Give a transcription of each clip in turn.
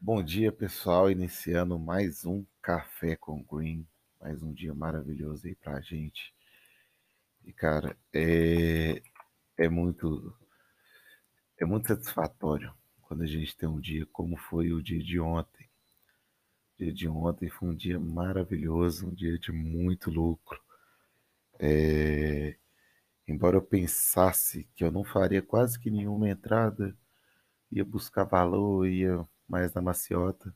Bom dia, pessoal. Iniciando mais um Café com Green. Mais um dia maravilhoso aí pra gente. E, cara, é, é muito é muito satisfatório quando a gente tem um dia como foi o dia de ontem. O dia de ontem foi um dia maravilhoso, um dia de muito lucro. É, embora eu pensasse que eu não faria quase que nenhuma entrada, ia buscar valor, ia mais na maciota.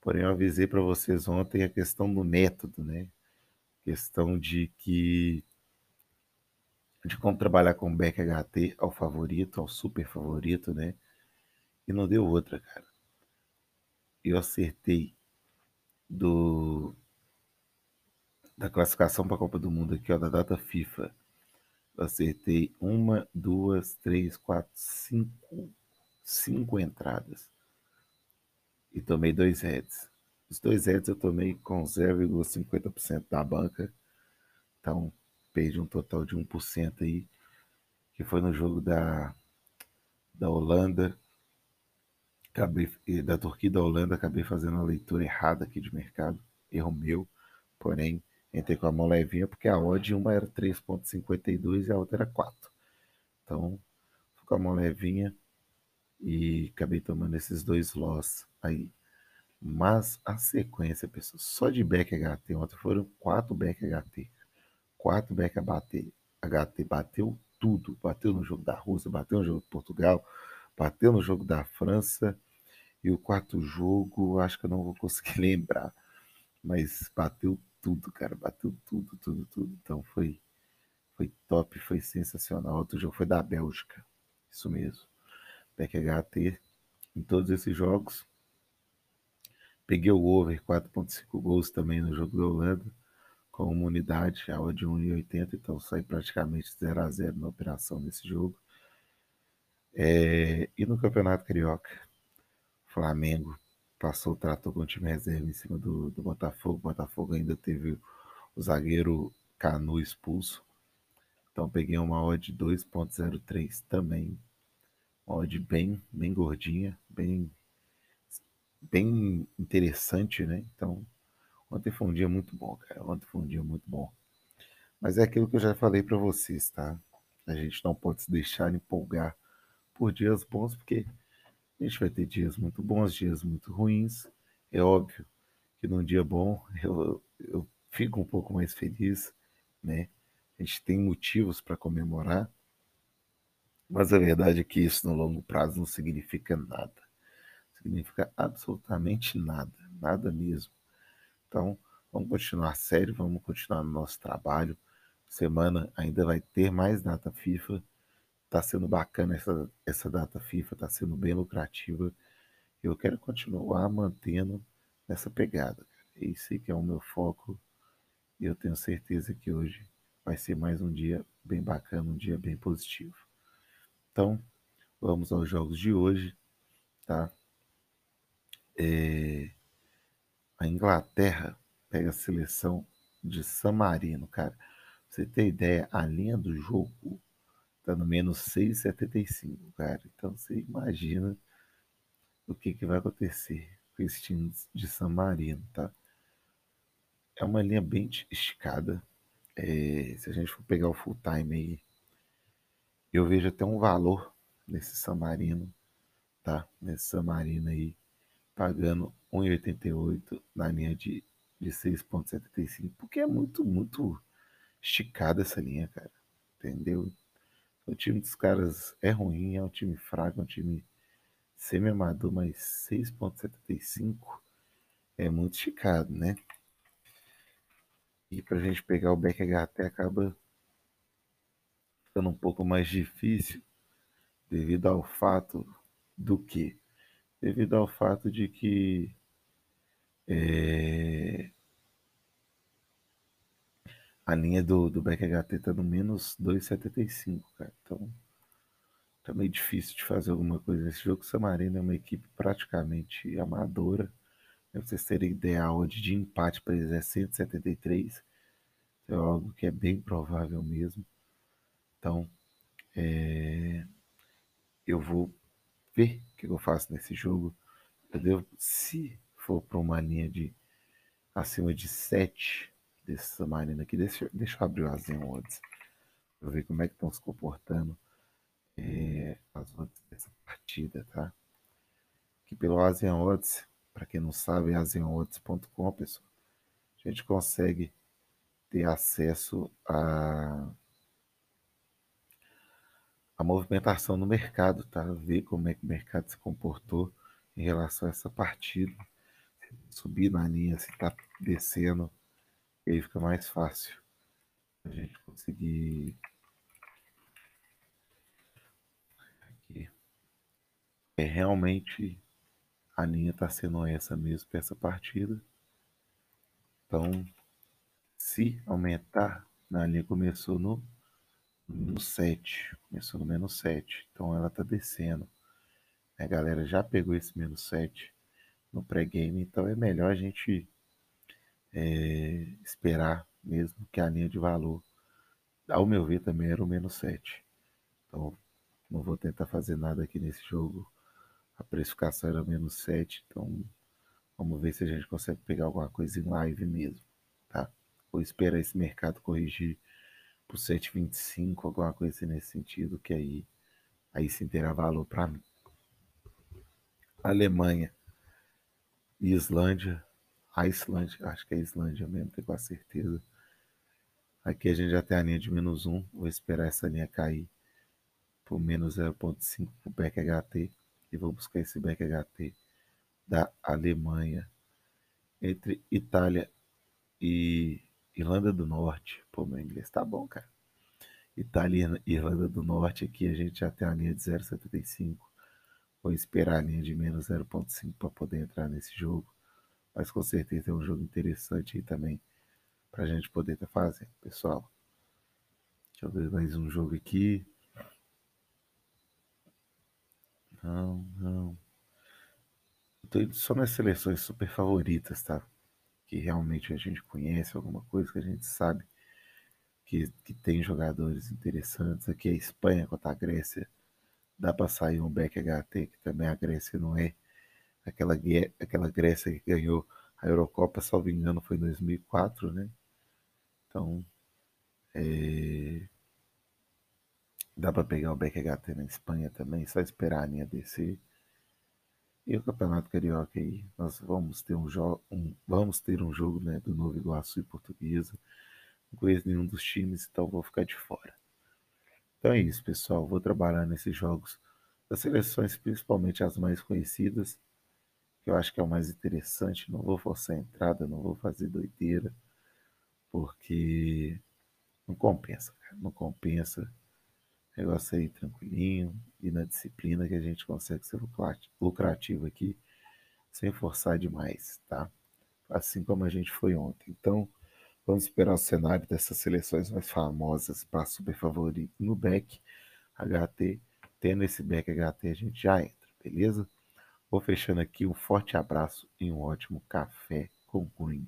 Porém, eu avisei para vocês ontem a questão do método, né? Questão de que de como trabalhar com back HT ao favorito, ao super favorito, né? E não deu outra, cara. Eu acertei do da classificação para a Copa do Mundo aqui, ó, da data FIFA. Eu acertei uma, duas, três, quatro, cinco, cinco entradas. E tomei dois heads. Os dois heads eu tomei com 0,50% da banca. Então, perdi um total de 1% aí, que foi no jogo da, da Holanda, acabei, da Turquia e da Holanda, acabei fazendo a leitura errada aqui de mercado, erro meu, porém, entrei com a mão levinha, porque a odd uma era 3.52 e a outra era 4. Então, com a mão levinha e acabei tomando esses dois loss aí. Mas a sequência, pessoal, só de back HT ontem foram 4 back HT quarterback a bater. HT bateu tudo. Bateu no jogo da Rússia, bateu no jogo de Portugal, bateu no jogo da França. E o quarto jogo, acho que eu não vou conseguir lembrar. Mas bateu tudo, cara. Bateu tudo, tudo, tudo. Então foi, foi top, foi sensacional. Outro jogo foi da Bélgica. Isso mesmo. Back HT em todos esses jogos. Peguei o over 4.5 gols também no jogo da Holanda com uma unidade, a de 1,80, então sai praticamente 0 a 0 na operação nesse jogo. É, e no Campeonato Carioca, Flamengo passou o trator com o time reserva em cima do, do Botafogo. O Botafogo ainda teve o zagueiro Canu expulso. Então peguei uma odd 2.03 também. Uma odd bem, bem gordinha, bem, bem interessante, né? Então Ontem foi um dia muito bom, cara. Ontem foi um dia muito bom. Mas é aquilo que eu já falei para vocês, tá? A gente não pode se deixar empolgar por dias bons, porque a gente vai ter dias muito bons, dias muito ruins. É óbvio que num dia bom eu, eu fico um pouco mais feliz, né? A gente tem motivos para comemorar, mas a verdade é que isso no longo prazo não significa nada. Significa absolutamente nada, nada mesmo. Então, vamos continuar sério, vamos continuar no nosso trabalho. Semana ainda vai ter mais data FIFA. Tá sendo bacana essa, essa data FIFA, tá sendo bem lucrativa. Eu quero continuar mantendo essa pegada. Esse que é o meu foco. E eu tenho certeza que hoje vai ser mais um dia bem bacana, um dia bem positivo. Então, vamos aos jogos de hoje, tá? É a Inglaterra pega a seleção de San Marino, cara. Pra você ter ideia, a linha do jogo tá no menos 6,75, cara. Então você imagina o que, que vai acontecer com esse time de San Marino, tá? É uma linha bem esticada. É, se a gente for pegar o full time aí, eu vejo até um valor nesse San Marino, tá? Nesse San Marino aí pagando 1,88 na linha de, de 6,75, porque é muito, muito esticada essa linha, cara. Entendeu? O time dos caras é ruim, é um time fraco, é um time semi-amador, mas 6,75 é muito esticado, né? E pra gente pegar o back HT acaba ficando um pouco mais difícil devido ao fato do que devido ao fato de que é, a linha do, do Back HT tá no menos 2,75, cara. Então tá meio difícil de fazer alguma coisa nesse jogo. Samarino é uma equipe praticamente amadora. Pra vocês terem ideia, a odd de empate para eles é 173. É algo que é bem provável mesmo. Então, é, eu vou ver o que eu faço nesse jogo. entendeu? Se for para uma linha de acima de 7 dessa marina aqui, deixa, deixa eu abrir o Asian Odds para ver como é que estão se comportando é, as odds dessa partida, tá? Que pelo Asian Odds, para quem não sabe, é asianodds.com, pessoal. A gente consegue ter acesso a a movimentação no mercado, tá? Ver como é que o mercado se comportou em relação a essa partida. Subir na linha, se tá descendo, aí fica mais fácil a gente conseguir aqui. É realmente a linha tá sendo essa mesmo para essa partida. Então, se aumentar, na linha começou no no 7, começou no menos 7, então ela tá descendo. A galera já pegou esse menos 7 no pré-game, então é melhor a gente é, esperar mesmo que a linha de valor, ao meu ver, também era o menos 7. Então não vou tentar fazer nada aqui nesse jogo. A precificação era menos 7, então vamos ver se a gente consegue pegar alguma coisa em live mesmo, tá? Vou esperar esse mercado corrigir por 7,25, alguma coisa nesse sentido, que aí, aí sim terá valor para mim. Alemanha e Islândia, a Islândia, acho que é a Islândia mesmo, tenho quase certeza. Aqui a gente já tem a linha de menos 1, vou esperar essa linha cair por menos 0.5 para o back HT e vou buscar esse back HT da Alemanha entre Itália e Irlanda do Norte. Pô, meu inglês tá bom, cara. Itália e Irlanda do Norte aqui a gente já tem a linha de 0,75. Vou esperar a linha de menos 0,5 para poder entrar nesse jogo. Mas com certeza é um jogo interessante aí também para a gente poder estar tá fazendo, pessoal. Deixa eu ver mais um jogo aqui. Não, não. Eu tô indo só nas seleções super favoritas, tá? Que realmente a gente conhece, alguma coisa que a gente sabe que, que tem jogadores interessantes. Aqui é a Espanha contra a Grécia. Dá para sair um back HT, que também a Grécia não é aquela, aquela Grécia que ganhou a Eurocopa, salvo engano, foi em 2004, né? Então, é... dá para pegar o back HT na Espanha também, só esperar a linha descer. E o Campeonato Carioca aí, nós vamos ter um jogo, um, vamos ter um jogo né, do Novo Iguaçu e Portuguesa. Não conheço nenhum dos times, então vou ficar de fora. Então é isso, pessoal. Vou trabalhar nesses jogos das seleções, principalmente as mais conhecidas, que eu acho que é o mais interessante. Não vou forçar a entrada, não vou fazer doideira, porque não compensa, cara. Não compensa Negócio aí tranquilinho e na disciplina que a gente consegue ser lucrativo aqui sem forçar demais, tá? Assim como a gente foi ontem. Então, vamos esperar o cenário dessas seleções mais famosas para super favorito no back HT. Tendo esse back HT, a gente já entra, beleza? Vou fechando aqui um forte abraço e um ótimo café com Green.